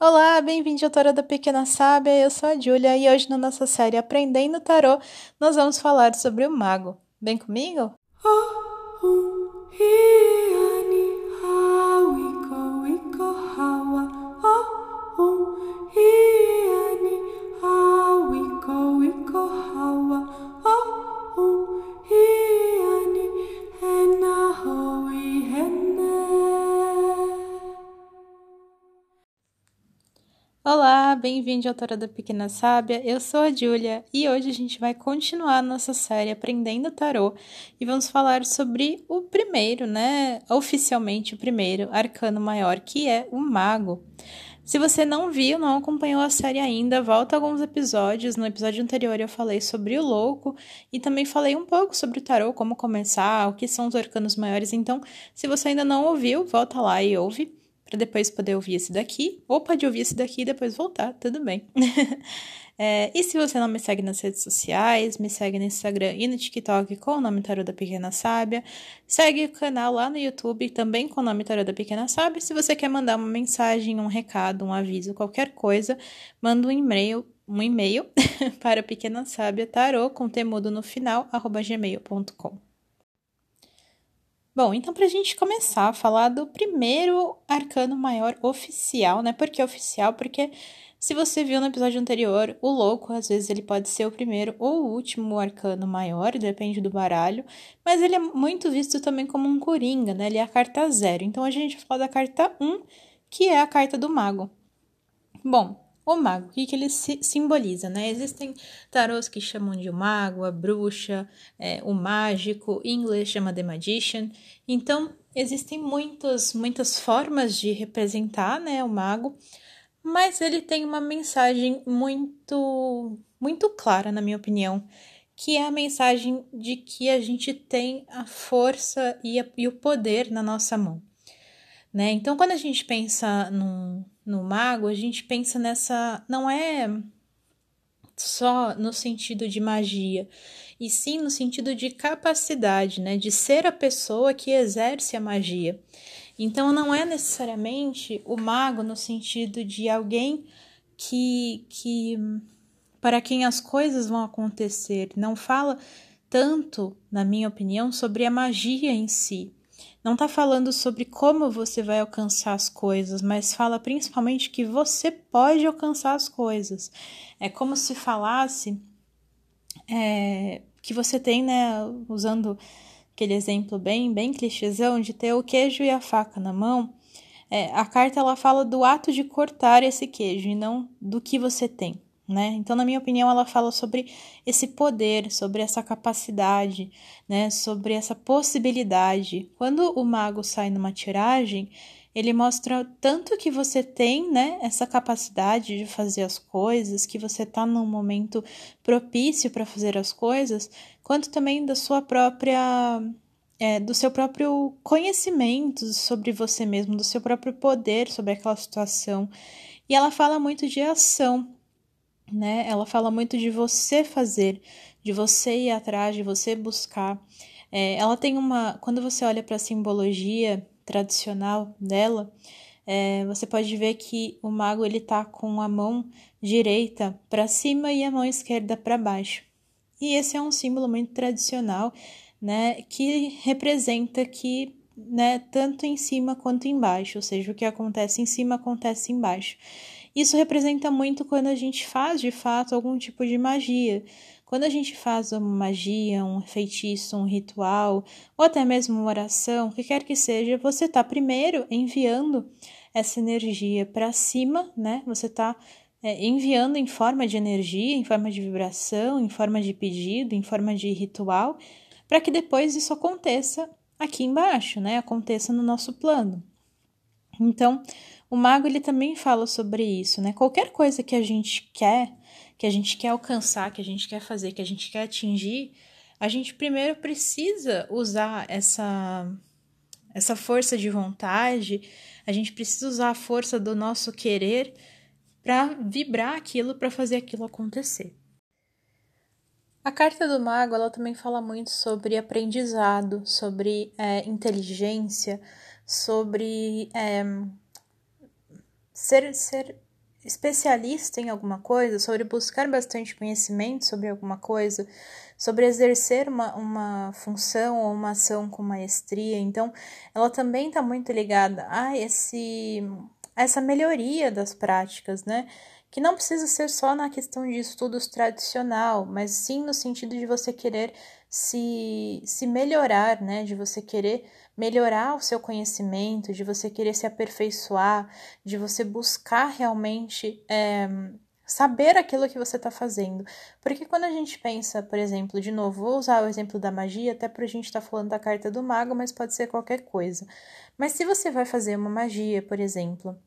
Olá, bem-vindo ao Tarô da Pequena Sábia. Eu sou a Júlia e hoje na nossa série Aprendendo Tarô, nós vamos falar sobre o mago. Vem comigo? Oh, oh, bem-vindo Autora da Pequena Sábia. Eu sou a Júlia e hoje a gente vai continuar nossa série Aprendendo Tarô e vamos falar sobre o primeiro, né? Oficialmente o primeiro arcano maior, que é o Mago. Se você não viu, não acompanhou a série ainda, volta alguns episódios. No episódio anterior eu falei sobre o louco e também falei um pouco sobre o tarô, como começar, o que são os arcanos maiores. Então, se você ainda não ouviu, volta lá e ouve para depois poder ouvir esse daqui, ou pode ouvir esse daqui e depois voltar, tudo bem. é, e se você não me segue nas redes sociais, me segue no Instagram e no TikTok com o nome Tarô da Pequena Sábia. Segue o canal lá no YouTube também com o nome Tarô da Pequena Sábia. Se você quer mandar uma mensagem, um recado, um aviso, qualquer coisa, manda um e-mail um e-mail para pequena sábia tarô com temudo no final arroba gmail.com Bom, então para a gente começar a falar do primeiro arcano maior oficial, né? Por que oficial? Porque se você viu no episódio anterior, o louco, às vezes ele pode ser o primeiro ou o último arcano maior, depende do baralho, mas ele é muito visto também como um coringa, né? Ele é a carta zero. Então a gente vai falar da carta 1, um, que é a carta do mago. Bom, o mago, o que, que ele simboliza, né? Existem tarôs que chamam de mago, a bruxa, é, o mágico, em inglês chama The Magician. Então, existem muitas, muitas formas de representar, né, o mago, mas ele tem uma mensagem muito, muito clara, na minha opinião, que é a mensagem de que a gente tem a força e, a, e o poder na nossa mão. Né? Então, quando a gente pensa num, no mago, a gente pensa nessa. Não é só no sentido de magia, e sim no sentido de capacidade, né? De ser a pessoa que exerce a magia. Então, não é necessariamente o mago no sentido de alguém que. que para quem as coisas vão acontecer. Não fala tanto, na minha opinião, sobre a magia em si, não está falando sobre como você vai alcançar as coisas, mas fala principalmente que você pode alcançar as coisas. É como se falasse é, que você tem, né, usando aquele exemplo bem, bem clichêzão de ter o queijo e a faca na mão. É, a carta ela fala do ato de cortar esse queijo e não do que você tem né? Então, na minha opinião, ela fala sobre esse poder, sobre essa capacidade, né? Sobre essa possibilidade. Quando o mago sai numa tiragem, ele mostra tanto que você tem, né, essa capacidade de fazer as coisas, que você está num momento propício para fazer as coisas, quanto também da sua própria é, do seu próprio conhecimento sobre você mesmo, do seu próprio poder sobre aquela situação. E ela fala muito de ação, né? Ela fala muito de você fazer, de você ir atrás, de você buscar. É, ela tem uma. Quando você olha para a simbologia tradicional dela, é, você pode ver que o mago ele tá com a mão direita para cima e a mão esquerda para baixo. E esse é um símbolo muito tradicional, né, que representa que, né, tanto em cima quanto embaixo, ou seja, o que acontece em cima acontece embaixo. Isso representa muito quando a gente faz de fato algum tipo de magia. Quando a gente faz uma magia, um feitiço, um ritual, ou até mesmo uma oração, o que quer que seja, você está primeiro enviando essa energia para cima, né? Você está é, enviando em forma de energia, em forma de vibração, em forma de pedido, em forma de ritual, para que depois isso aconteça aqui embaixo, né? Aconteça no nosso plano. Então, o mago ele também fala sobre isso, né? Qualquer coisa que a gente quer, que a gente quer alcançar, que a gente quer fazer, que a gente quer atingir, a gente primeiro precisa usar essa essa força de vontade, a gente precisa usar a força do nosso querer para vibrar aquilo, para fazer aquilo acontecer. A carta do mago ela também fala muito sobre aprendizado, sobre é, inteligência, sobre é, ser, ser especialista em alguma coisa, sobre buscar bastante conhecimento sobre alguma coisa, sobre exercer uma, uma função ou uma ação com maestria. Então, ela também está muito ligada a, esse, essa melhoria das práticas, né? Que não precisa ser só na questão de estudos tradicional, mas sim no sentido de você querer se, se melhorar, né? De você querer melhorar o seu conhecimento, de você querer se aperfeiçoar, de você buscar realmente é, saber aquilo que você está fazendo. Porque quando a gente pensa, por exemplo, de novo, vou usar o exemplo da magia, até para a gente estar tá falando da carta do mago, mas pode ser qualquer coisa. Mas se você vai fazer uma magia, por exemplo,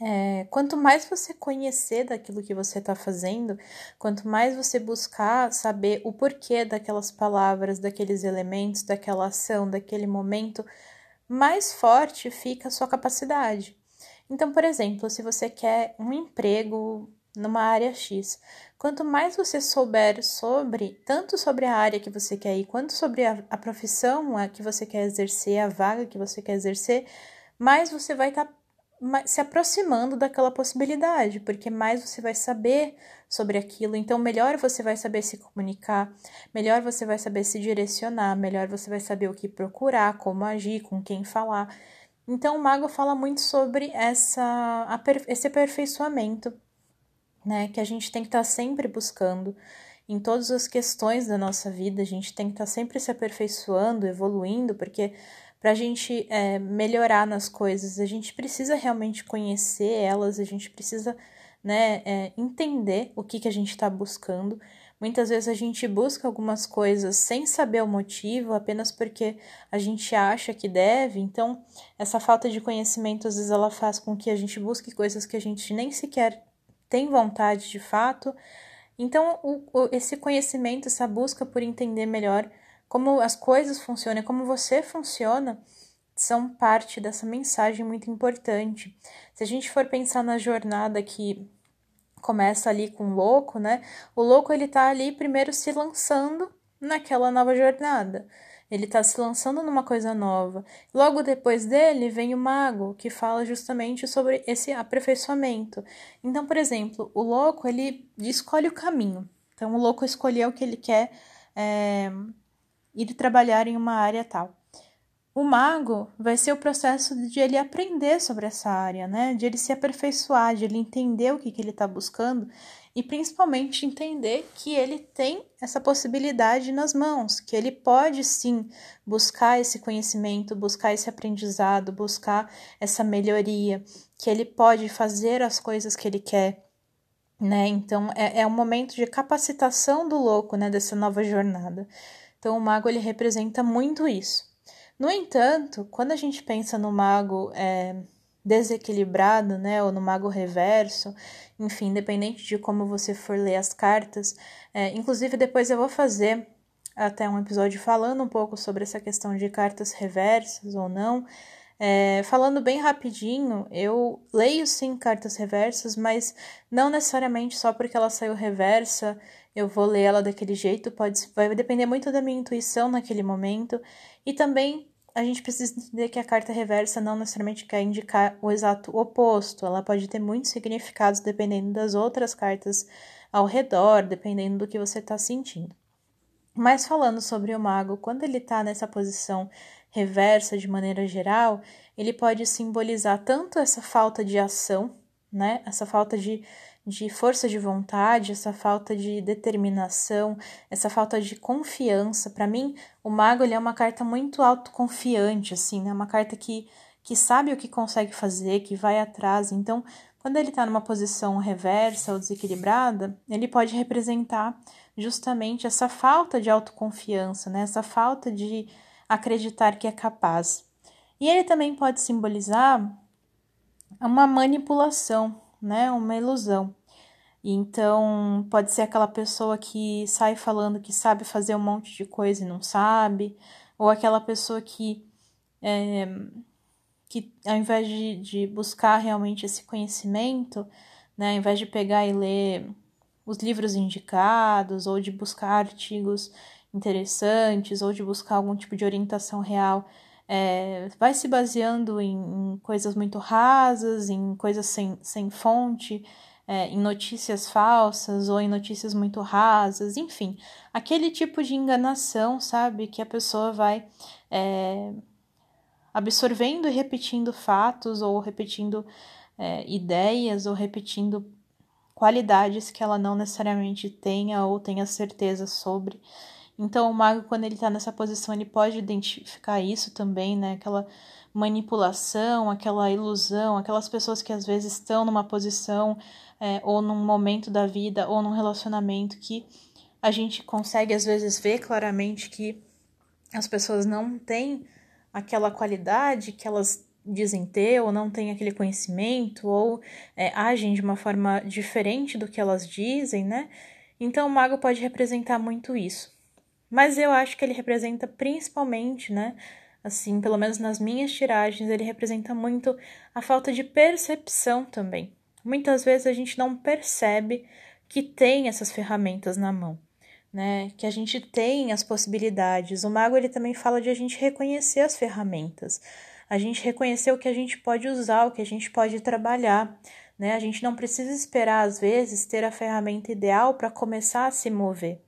é, quanto mais você conhecer daquilo que você está fazendo, quanto mais você buscar saber o porquê daquelas palavras, daqueles elementos, daquela ação, daquele momento, mais forte fica a sua capacidade. Então, por exemplo, se você quer um emprego numa área X, quanto mais você souber sobre, tanto sobre a área que você quer ir, quanto sobre a, a profissão a que você quer exercer, a vaga que você quer exercer, mais você vai estar tá se aproximando daquela possibilidade, porque mais você vai saber sobre aquilo, então melhor você vai saber se comunicar, melhor você vai saber se direcionar, melhor você vai saber o que procurar, como agir, com quem falar. Então o mago fala muito sobre essa, esse aperfeiçoamento, né, que a gente tem que estar tá sempre buscando em todas as questões da nossa vida, a gente tem que estar tá sempre se aperfeiçoando, evoluindo, porque para a gente é, melhorar nas coisas, a gente precisa realmente conhecer elas, a gente precisa né, é, entender o que, que a gente está buscando. Muitas vezes a gente busca algumas coisas sem saber o motivo, apenas porque a gente acha que deve. Então, essa falta de conhecimento às vezes ela faz com que a gente busque coisas que a gente nem sequer tem vontade de fato. Então, o, o, esse conhecimento, essa busca por entender melhor como as coisas funcionam, como você funciona, são parte dessa mensagem muito importante. Se a gente for pensar na jornada que começa ali com o louco, né? O louco ele tá ali primeiro se lançando naquela nova jornada. Ele está se lançando numa coisa nova. Logo depois dele vem o mago, que fala justamente sobre esse aperfeiçoamento. Então, por exemplo, o louco ele escolhe o caminho. Então, o louco escolheu o que ele quer é, ir trabalhar em uma área tal. O mago vai ser o processo de ele aprender sobre essa área, né? De ele se aperfeiçoar, de ele entender o que, que ele está buscando e principalmente entender que ele tem essa possibilidade nas mãos, que ele pode sim buscar esse conhecimento, buscar esse aprendizado, buscar essa melhoria, que ele pode fazer as coisas que ele quer. Né? Então é, é um momento de capacitação do louco, né? Dessa nova jornada. Então, o mago ele representa muito isso. No entanto, quando a gente pensa no mago é, desequilibrado, né, ou no mago reverso, enfim, independente de como você for ler as cartas, é, inclusive depois eu vou fazer até um episódio falando um pouco sobre essa questão de cartas reversas ou não. É, falando bem rapidinho, eu leio sim cartas reversas, mas não necessariamente só porque ela saiu reversa eu vou ler ela daquele jeito, pode vai depender muito da minha intuição naquele momento. E também a gente precisa entender que a carta reversa não necessariamente quer indicar o exato oposto, ela pode ter muitos significados dependendo das outras cartas ao redor, dependendo do que você está sentindo. Mas falando sobre o mago, quando ele está nessa posição reversa de maneira geral, ele pode simbolizar tanto essa falta de ação, né? Essa falta de de força de vontade, essa falta de determinação, essa falta de confiança. Para mim, o mago ele é uma carta muito autoconfiante, assim, né? Uma carta que, que sabe o que consegue fazer, que vai atrás. Então, quando ele está numa posição reversa ou desequilibrada, ele pode representar justamente essa falta de autoconfiança, né? Essa falta de acreditar que é capaz. E ele também pode simbolizar uma manipulação, né? Uma ilusão. Então, pode ser aquela pessoa que sai falando que sabe fazer um monte de coisa e não sabe, ou aquela pessoa que, é, que ao invés de, de buscar realmente esse conhecimento, né, ao invés de pegar e ler os livros indicados, ou de buscar artigos interessantes, ou de buscar algum tipo de orientação real, é, vai se baseando em, em, coisas muito rasas, em coisas sem, sem fonte, é, em notícias falsas ou em notícias muito rasas, enfim, aquele tipo de enganação, sabe, que a pessoa vai é, absorvendo e repetindo fatos ou repetindo é, ideias ou repetindo qualidades que ela não necessariamente tenha ou tenha certeza sobre. Então, o mago, quando ele está nessa posição, ele pode identificar isso também, né? Aquela manipulação, aquela ilusão, aquelas pessoas que às vezes estão numa posição é, ou num momento da vida ou num relacionamento que a gente consegue às vezes ver claramente que as pessoas não têm aquela qualidade que elas dizem ter, ou não têm aquele conhecimento, ou é, agem de uma forma diferente do que elas dizem, né? Então o mago pode representar muito isso. Mas eu acho que ele representa principalmente, né? Assim, pelo menos nas minhas tiragens, ele representa muito a falta de percepção também. Muitas vezes a gente não percebe que tem essas ferramentas na mão né? Que a gente tem as possibilidades. O mago ele também fala de a gente reconhecer as ferramentas, a gente reconhecer o que a gente pode usar, o que a gente pode trabalhar, né? A gente não precisa esperar às vezes ter a ferramenta ideal para começar a se mover.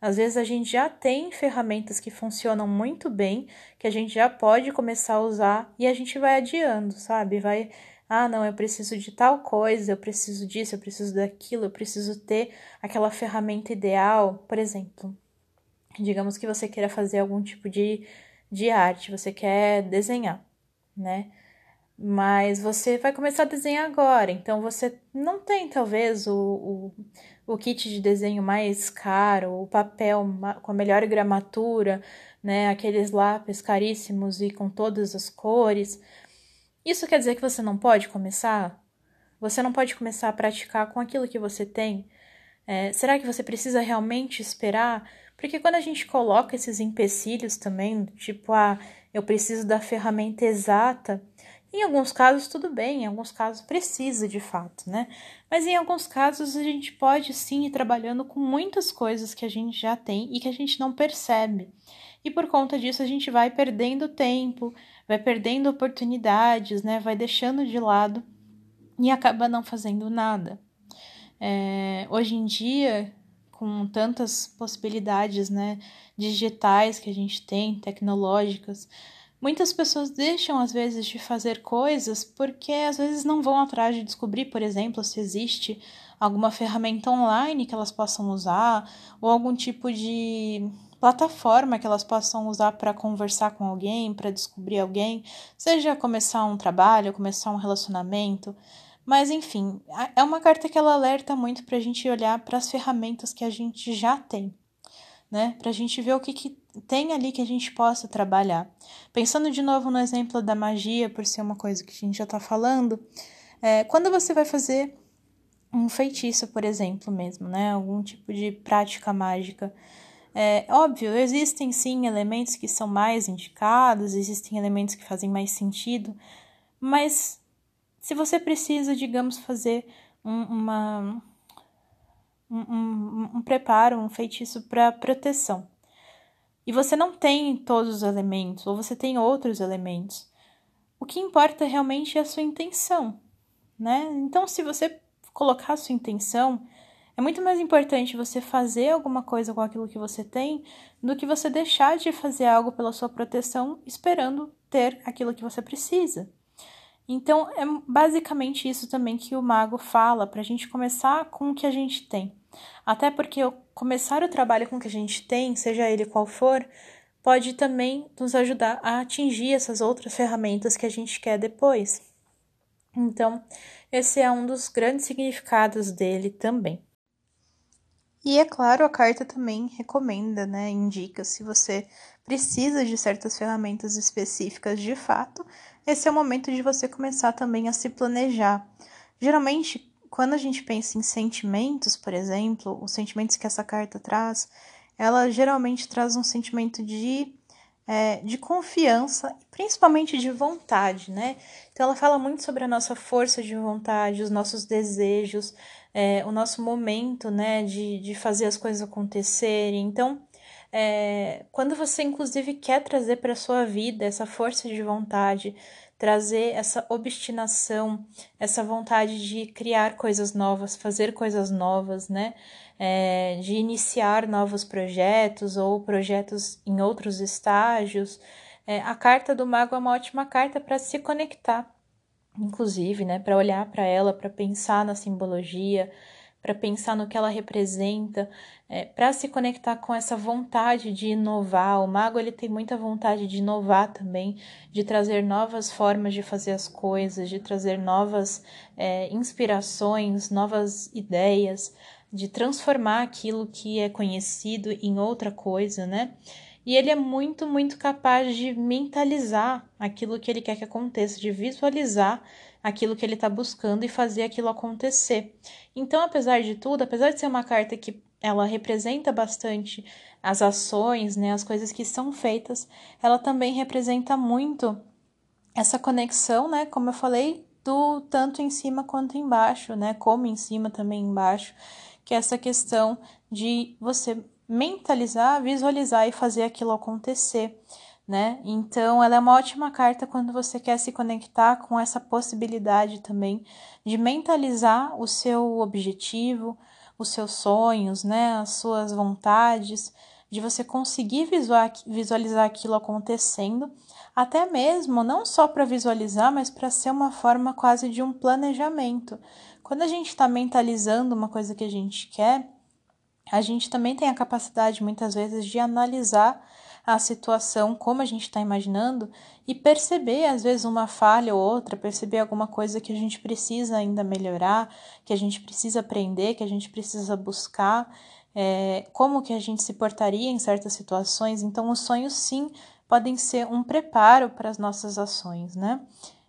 Às vezes a gente já tem ferramentas que funcionam muito bem, que a gente já pode começar a usar e a gente vai adiando, sabe? Vai ah, não, eu preciso de tal coisa, eu preciso disso, eu preciso daquilo, eu preciso ter aquela ferramenta ideal. Por exemplo, digamos que você queira fazer algum tipo de, de arte, você quer desenhar, né? Mas você vai começar a desenhar agora, então você não tem talvez o, o, o kit de desenho mais caro, o papel com a melhor gramatura, né? Aqueles lápis caríssimos e com todas as cores. Isso quer dizer que você não pode começar? Você não pode começar a praticar com aquilo que você tem? É, será que você precisa realmente esperar? Porque quando a gente coloca esses empecilhos também, tipo, ah, eu preciso da ferramenta exata, em alguns casos tudo bem, em alguns casos precisa de fato, né? Mas em alguns casos a gente pode sim ir trabalhando com muitas coisas que a gente já tem e que a gente não percebe. E por conta disso a gente vai perdendo tempo, vai perdendo oportunidades, né? Vai deixando de lado e acaba não fazendo nada. É, hoje em dia, com tantas possibilidades, né, digitais que a gente tem, tecnológicas, muitas pessoas deixam às vezes de fazer coisas porque às vezes não vão atrás de descobrir, por exemplo, se existe alguma ferramenta online que elas possam usar ou algum tipo de plataforma que elas possam usar para conversar com alguém, para descobrir alguém, seja começar um trabalho, começar um relacionamento. Mas enfim, é uma carta que ela alerta muito para a gente olhar para as ferramentas que a gente já tem, né? Para a gente ver o que, que tem ali que a gente possa trabalhar. Pensando de novo no exemplo da magia, por ser uma coisa que a gente já está falando, é, quando você vai fazer um feitiço, por exemplo, mesmo, né? Algum tipo de prática mágica. É óbvio, existem sim elementos que são mais indicados, existem elementos que fazem mais sentido, mas se você precisa, digamos, fazer um, uma, um, um, um preparo, um feitiço para proteção, e você não tem todos os elementos, ou você tem outros elementos, o que importa realmente é a sua intenção, né? Então, se você colocar a sua intenção, é muito mais importante você fazer alguma coisa com aquilo que você tem do que você deixar de fazer algo pela sua proteção esperando ter aquilo que você precisa. Então, é basicamente isso também que o mago fala, para a gente começar com o que a gente tem. Até porque começar o trabalho com o que a gente tem, seja ele qual for, pode também nos ajudar a atingir essas outras ferramentas que a gente quer depois. Então, esse é um dos grandes significados dele também. E é claro, a carta também recomenda, né, indica se você precisa de certas ferramentas específicas de fato, esse é o momento de você começar também a se planejar. Geralmente, quando a gente pensa em sentimentos, por exemplo, os sentimentos que essa carta traz, ela geralmente traz um sentimento de é, de confiança principalmente de vontade, né? Então ela fala muito sobre a nossa força de vontade, os nossos desejos, é, o nosso momento, né, de, de fazer as coisas acontecerem. Então, é, quando você inclusive quer trazer para sua vida essa força de vontade, trazer essa obstinação, essa vontade de criar coisas novas, fazer coisas novas, né? É, de iniciar novos projetos ou projetos em outros estágios. É, a carta do mago é uma ótima carta para se conectar, inclusive, né? Para olhar para ela, para pensar na simbologia, para pensar no que ela representa, é, para se conectar com essa vontade de inovar. O mago ele tem muita vontade de inovar também, de trazer novas formas de fazer as coisas, de trazer novas é, inspirações, novas ideias, de transformar aquilo que é conhecido em outra coisa, né? E ele é muito, muito capaz de mentalizar aquilo que ele quer que aconteça, de visualizar aquilo que ele está buscando e fazer aquilo acontecer. Então, apesar de tudo, apesar de ser uma carta que ela representa bastante as ações, né, as coisas que são feitas, ela também representa muito essa conexão, né, como eu falei, do tanto em cima quanto embaixo, né, como em cima também embaixo, que é essa questão de você mentalizar, visualizar e fazer aquilo acontecer né? Então, ela é uma ótima carta quando você quer se conectar com essa possibilidade também de mentalizar o seu objetivo, os seus sonhos, né? As suas vontades, de você conseguir visualizar aquilo acontecendo, até mesmo não só para visualizar, mas para ser uma forma quase de um planejamento. Quando a gente está mentalizando uma coisa que a gente quer, a gente também tem a capacidade muitas vezes de analisar a situação como a gente está imaginando e perceber, às vezes, uma falha ou outra, perceber alguma coisa que a gente precisa ainda melhorar, que a gente precisa aprender, que a gente precisa buscar, é, como que a gente se portaria em certas situações. Então, os sonhos, sim, podem ser um preparo para as nossas ações, né?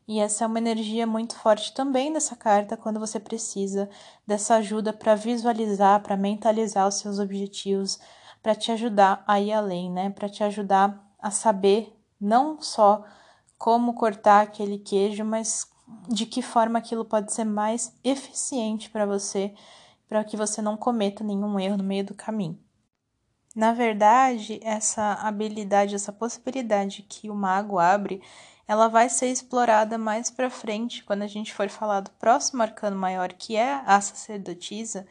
E essa é uma energia muito forte também dessa carta quando você precisa dessa ajuda para visualizar, para mentalizar os seus objetivos, para te ajudar a ir além, né? Para te ajudar a saber não só como cortar aquele queijo, mas de que forma aquilo pode ser mais eficiente para você, para que você não cometa nenhum erro no meio do caminho. Na verdade, essa habilidade, essa possibilidade que o mago abre, ela vai ser explorada mais para frente, quando a gente for falar do próximo arcano maior, que é a sacerdotisa,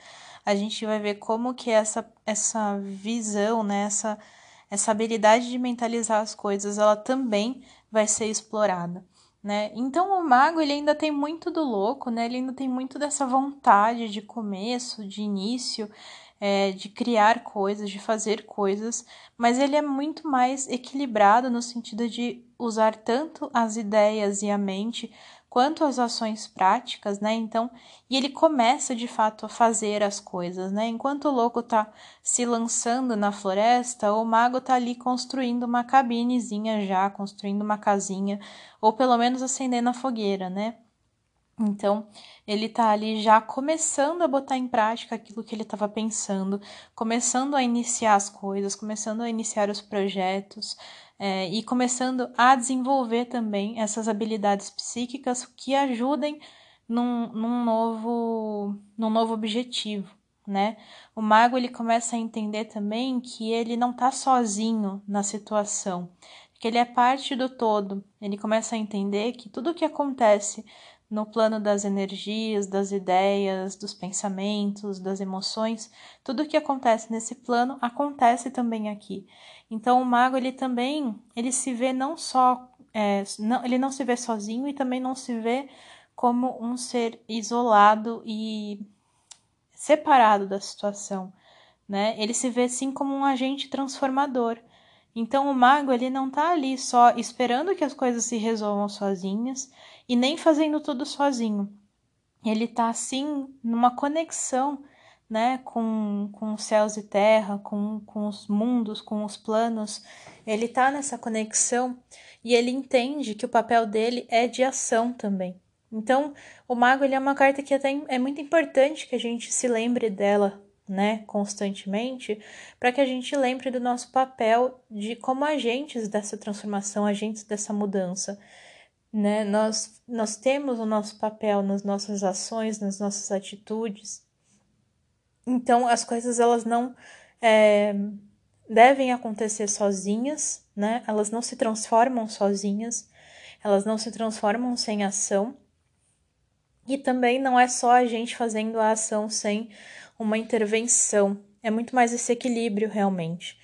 a gente vai ver como que essa, essa visão, né, essa, essa habilidade de mentalizar as coisas, ela também vai ser explorada. Né? Então o mago ele ainda tem muito do louco, né? Ele ainda tem muito dessa vontade de começo, de início, é, de criar coisas, de fazer coisas, mas ele é muito mais equilibrado no sentido de usar tanto as ideias e a mente quanto às ações práticas, né? Então, e ele começa de fato a fazer as coisas, né? Enquanto o louco tá se lançando na floresta, o mago tá ali construindo uma cabinezinha já, construindo uma casinha, ou pelo menos acendendo a fogueira, né? Então, ele tá ali já começando a botar em prática aquilo que ele estava pensando, começando a iniciar as coisas, começando a iniciar os projetos, é, e começando a desenvolver também essas habilidades psíquicas que ajudem num, num, novo, num novo objetivo, né? O mago ele começa a entender também que ele não está sozinho na situação, que ele é parte do todo. Ele começa a entender que tudo o que acontece no plano das energias, das ideias, dos pensamentos, das emoções, tudo o que acontece nesse plano acontece também aqui. Então o mago ele também ele se vê não só é, não, ele não se vê sozinho e também não se vê como um ser isolado e separado da situação, né? Ele se vê sim como um agente transformador. Então o mago ele não está ali só esperando que as coisas se resolvam sozinhas e nem fazendo tudo sozinho. Ele está assim numa conexão né, com, com céus e terra, com, com os mundos, com os planos, ele está nessa conexão e ele entende que o papel dele é de ação também. Então, o mago ele é uma carta que até é muito importante que a gente se lembre dela, né, constantemente, para que a gente lembre do nosso papel de como agentes dessa transformação, agentes dessa mudança. Né? Nós, nós temos o nosso papel nas nossas ações, nas nossas atitudes, então as coisas elas não é, devem acontecer sozinhas, né? Elas não se transformam sozinhas, elas não se transformam sem ação. E também não é só a gente fazendo a ação sem uma intervenção, é muito mais esse equilíbrio realmente,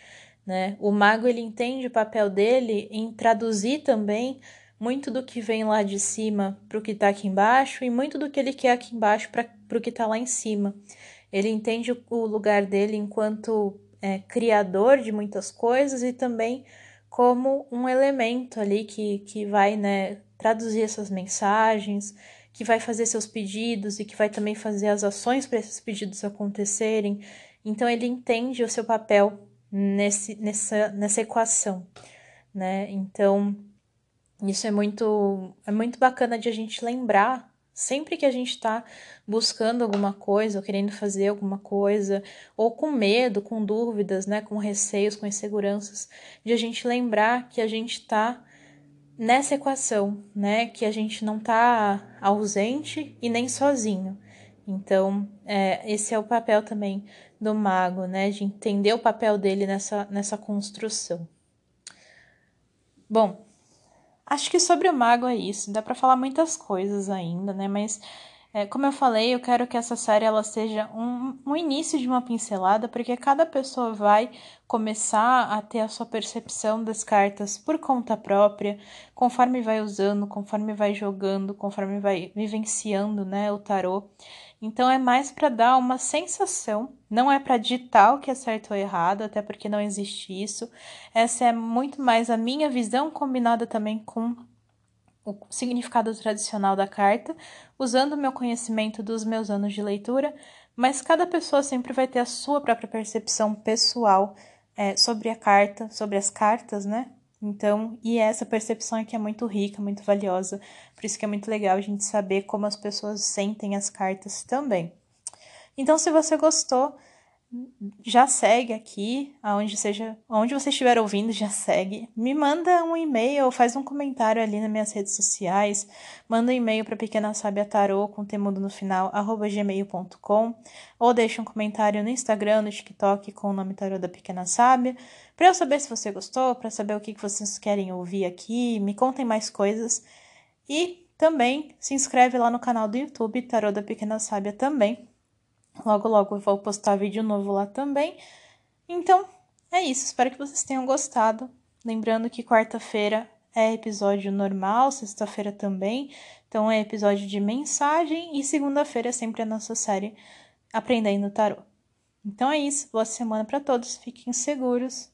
né? O mago ele entende o papel dele em traduzir também muito do que vem lá de cima para o que está aqui embaixo e muito do que ele quer aqui embaixo para o que está lá em cima. Ele entende o lugar dele enquanto é, criador de muitas coisas e também como um elemento ali que, que vai né, traduzir essas mensagens, que vai fazer seus pedidos e que vai também fazer as ações para esses pedidos acontecerem. Então ele entende o seu papel nesse, nessa, nessa equação, né? Então isso é muito é muito bacana de a gente lembrar sempre que a gente está buscando alguma coisa, ou querendo fazer alguma coisa, ou com medo, com dúvidas, né, com receios, com inseguranças, de a gente lembrar que a gente está nessa equação, né, que a gente não está ausente e nem sozinho. Então, é, esse é o papel também do mago, né? De entender o papel dele nessa, nessa construção. Bom, acho que sobre o mago é isso. Dá para falar muitas coisas ainda, né? Mas é, como eu falei, eu quero que essa série ela seja um, um início de uma pincelada, porque cada pessoa vai começar a ter a sua percepção das cartas por conta própria, conforme vai usando, conforme vai jogando, conforme vai vivenciando, né, o tarô. Então é mais para dar uma sensação, não é para ditar o que é certo ou errado, até porque não existe isso. Essa é muito mais a minha visão combinada também com o significado tradicional da carta, usando o meu conhecimento dos meus anos de leitura, mas cada pessoa sempre vai ter a sua própria percepção pessoal é, sobre a carta, sobre as cartas, né? Então, e essa percepção aqui é muito rica, muito valiosa, por isso que é muito legal a gente saber como as pessoas sentem as cartas também. Então, se você gostou, já segue aqui, aonde seja, onde você estiver ouvindo, já segue. Me manda um e-mail, faz um comentário ali nas minhas redes sociais, manda um e-mail para Pequena Sábia Tarô com temudo no final, gmail.com, ou deixa um comentário no Instagram, no TikTok com o nome Tarô da Pequena Sábia, para eu saber se você gostou, para saber o que vocês querem ouvir aqui, me contem mais coisas. E também se inscreve lá no canal do YouTube Tarô da Pequena Sábia também Logo, logo eu vou postar vídeo novo lá também. Então, é isso. Espero que vocês tenham gostado. Lembrando que quarta-feira é episódio normal, sexta-feira também. Então, é episódio de mensagem. E segunda-feira é sempre a nossa série Aprendendo Tarô. Então é isso. Boa semana para todos. Fiquem seguros.